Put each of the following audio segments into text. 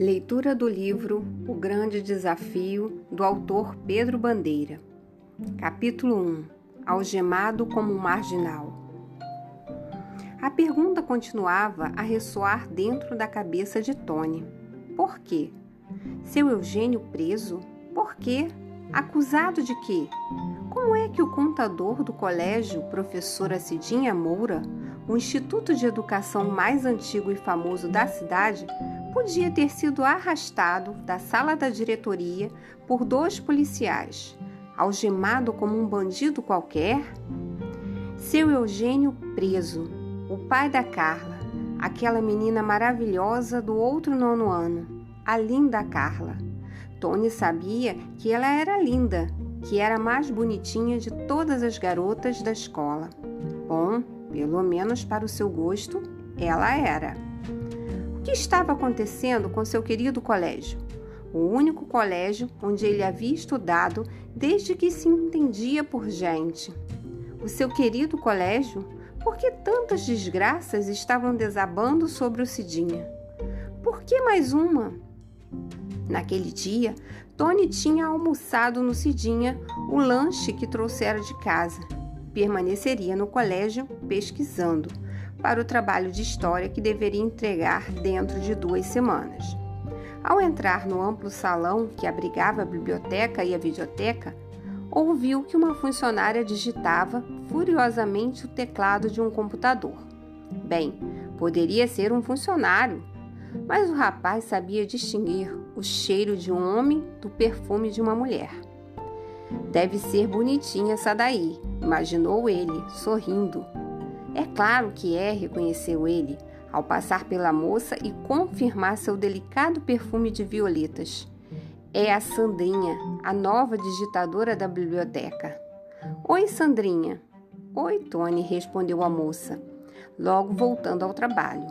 Leitura do livro O Grande Desafio, do autor Pedro Bandeira. Capítulo 1 Algemado como um marginal. A pergunta continuava a ressoar dentro da cabeça de Tony. Por quê? Seu Eugênio preso? Por quê? Acusado de quê? Como é que o contador do colégio, professora Cidinha Moura, o instituto de educação mais antigo e famoso da cidade, podia ter sido arrastado da sala da diretoria por dois policiais, algemado como um bandido qualquer? Seu Eugênio preso, o pai da Carla, aquela menina maravilhosa do outro nono ano, a linda Carla. Tony sabia que ela era linda, que era a mais bonitinha de todas as garotas da escola. Bom, pelo menos para o seu gosto, ela era. Que estava acontecendo com seu querido colégio? O único colégio onde ele havia estudado desde que se entendia por gente. O seu querido colégio? Por que tantas desgraças estavam desabando sobre o Cidinha? Por que mais uma? Naquele dia, Tony tinha almoçado no Cidinha o lanche que trouxera de casa. Permaneceria no colégio pesquisando para o trabalho de história que deveria entregar dentro de duas semanas. Ao entrar no amplo salão que abrigava a biblioteca e a videoteca, ouviu que uma funcionária digitava furiosamente o teclado de um computador. Bem, poderia ser um funcionário, mas o rapaz sabia distinguir o cheiro de um homem do perfume de uma mulher. Deve ser bonitinha essa daí, imaginou ele, sorrindo, é claro que é, reconheceu ele, ao passar pela moça e confirmar seu delicado perfume de violetas. É a Sandrinha, a nova digitadora da biblioteca. Oi, Sandrinha. Oi, Tony, respondeu a moça, logo voltando ao trabalho.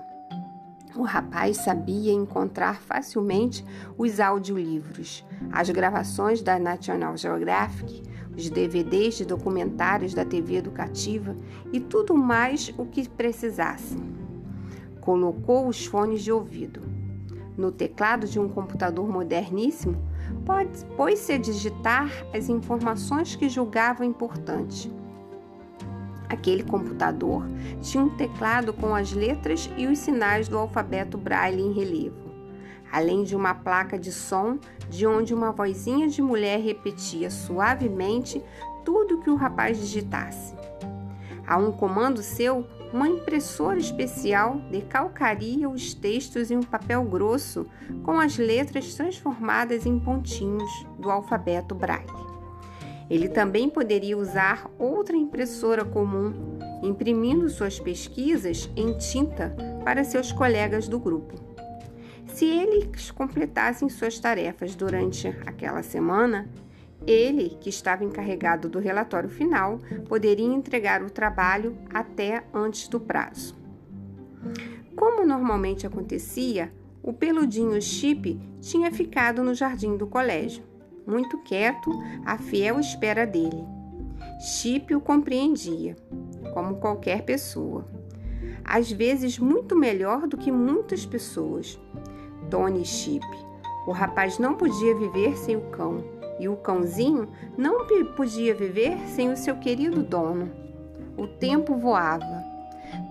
O rapaz sabia encontrar facilmente os audiolivros, as gravações da National Geographic, os DVDs de documentários da TV educativa e tudo mais o que precisasse. Colocou os fones de ouvido. No teclado de um computador moderníssimo, pôs-se a digitar as informações que julgava importantes. Aquele computador tinha um teclado com as letras e os sinais do alfabeto braille em relevo além de uma placa de som de onde uma vozinha de mulher repetia suavemente tudo que o rapaz digitasse. A um comando seu, uma impressora especial decalcaria os textos em um papel grosso com as letras transformadas em pontinhos do alfabeto braille. Ele também poderia usar outra impressora comum, imprimindo suas pesquisas em tinta para seus colegas do grupo. Se eles completassem suas tarefas durante aquela semana, ele, que estava encarregado do relatório final, poderia entregar o trabalho até antes do prazo. Como normalmente acontecia, o peludinho Chip tinha ficado no jardim do colégio, muito quieto, à fiel espera dele. Chip o compreendia, como qualquer pessoa. Às vezes, muito melhor do que muitas pessoas. Tony Chip. O rapaz não podia viver sem o cão, e o cãozinho não podia viver sem o seu querido dono. O tempo voava.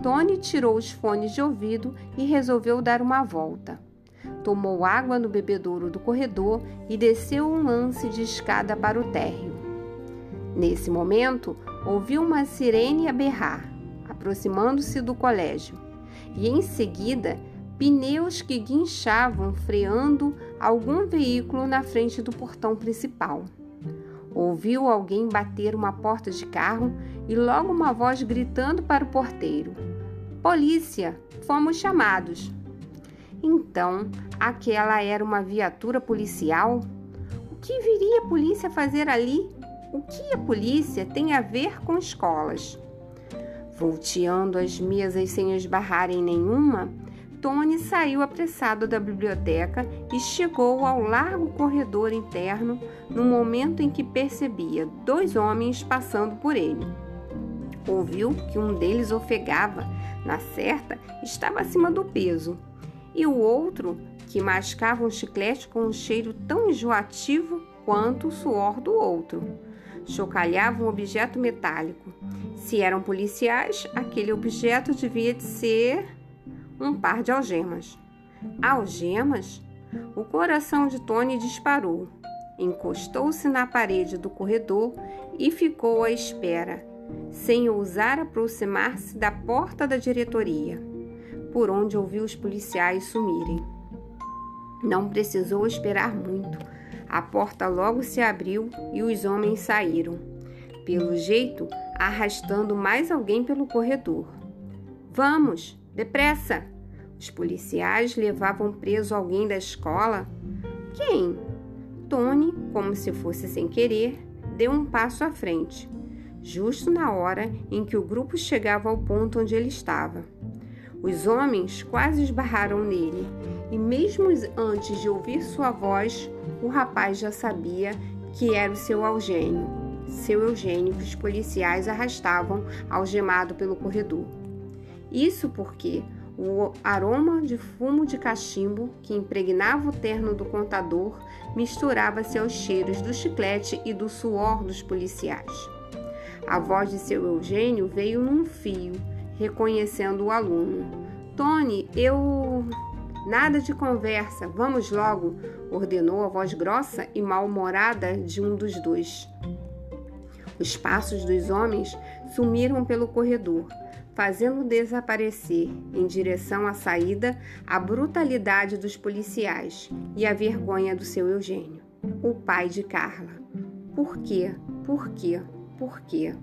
Tony tirou os fones de ouvido e resolveu dar uma volta. Tomou água no bebedouro do corredor e desceu um lance de escada para o térreo. Nesse momento, ouviu uma sirene berrar, aproximando-se do colégio, e em seguida pneus que guinchavam freando algum veículo na frente do portão principal. Ouviu alguém bater uma porta de carro e logo uma voz gritando para o porteiro: Polícia, fomos chamados. Então, aquela era uma viatura policial? O que viria a polícia fazer ali? O que a polícia tem a ver com escolas? Volteando as mesas sem esbarrar em nenhuma, Tony saiu apressado da biblioteca e chegou ao largo corredor interno no momento em que percebia dois homens passando por ele. Ouviu que um deles ofegava, na certa, estava acima do peso, e o outro que mascava um chiclete com um cheiro tão enjoativo quanto o suor do outro. Chocalhava um objeto metálico. Se eram policiais, aquele objeto devia de ser um par de algemas. Algemas? O coração de Tony disparou. Encostou-se na parede do corredor e ficou à espera, sem ousar aproximar-se da porta da diretoria, por onde ouviu os policiais sumirem. Não precisou esperar muito. A porta logo se abriu e os homens saíram, pelo jeito, arrastando mais alguém pelo corredor. Vamos, depressa! Os policiais levavam preso alguém da escola? Quem? Tony, como se fosse sem querer, deu um passo à frente, justo na hora em que o grupo chegava ao ponto onde ele estava. Os homens quase esbarraram nele, e mesmo antes de ouvir sua voz, o rapaz já sabia que era o seu Eugênio, seu Eugênio que os policiais arrastavam algemado pelo corredor. Isso porque o aroma de fumo de cachimbo que impregnava o terno do contador misturava-se aos cheiros do chiclete e do suor dos policiais. A voz de seu Eugênio veio num fio, reconhecendo o aluno. Tony, eu. Nada de conversa, vamos logo, ordenou a voz grossa e mal-humorada de um dos dois. Os passos dos homens sumiram pelo corredor fazendo desaparecer, em direção à saída, a brutalidade dos policiais e a vergonha do seu Eugênio, o pai de Carla. Por quê? Por quê? Por quê?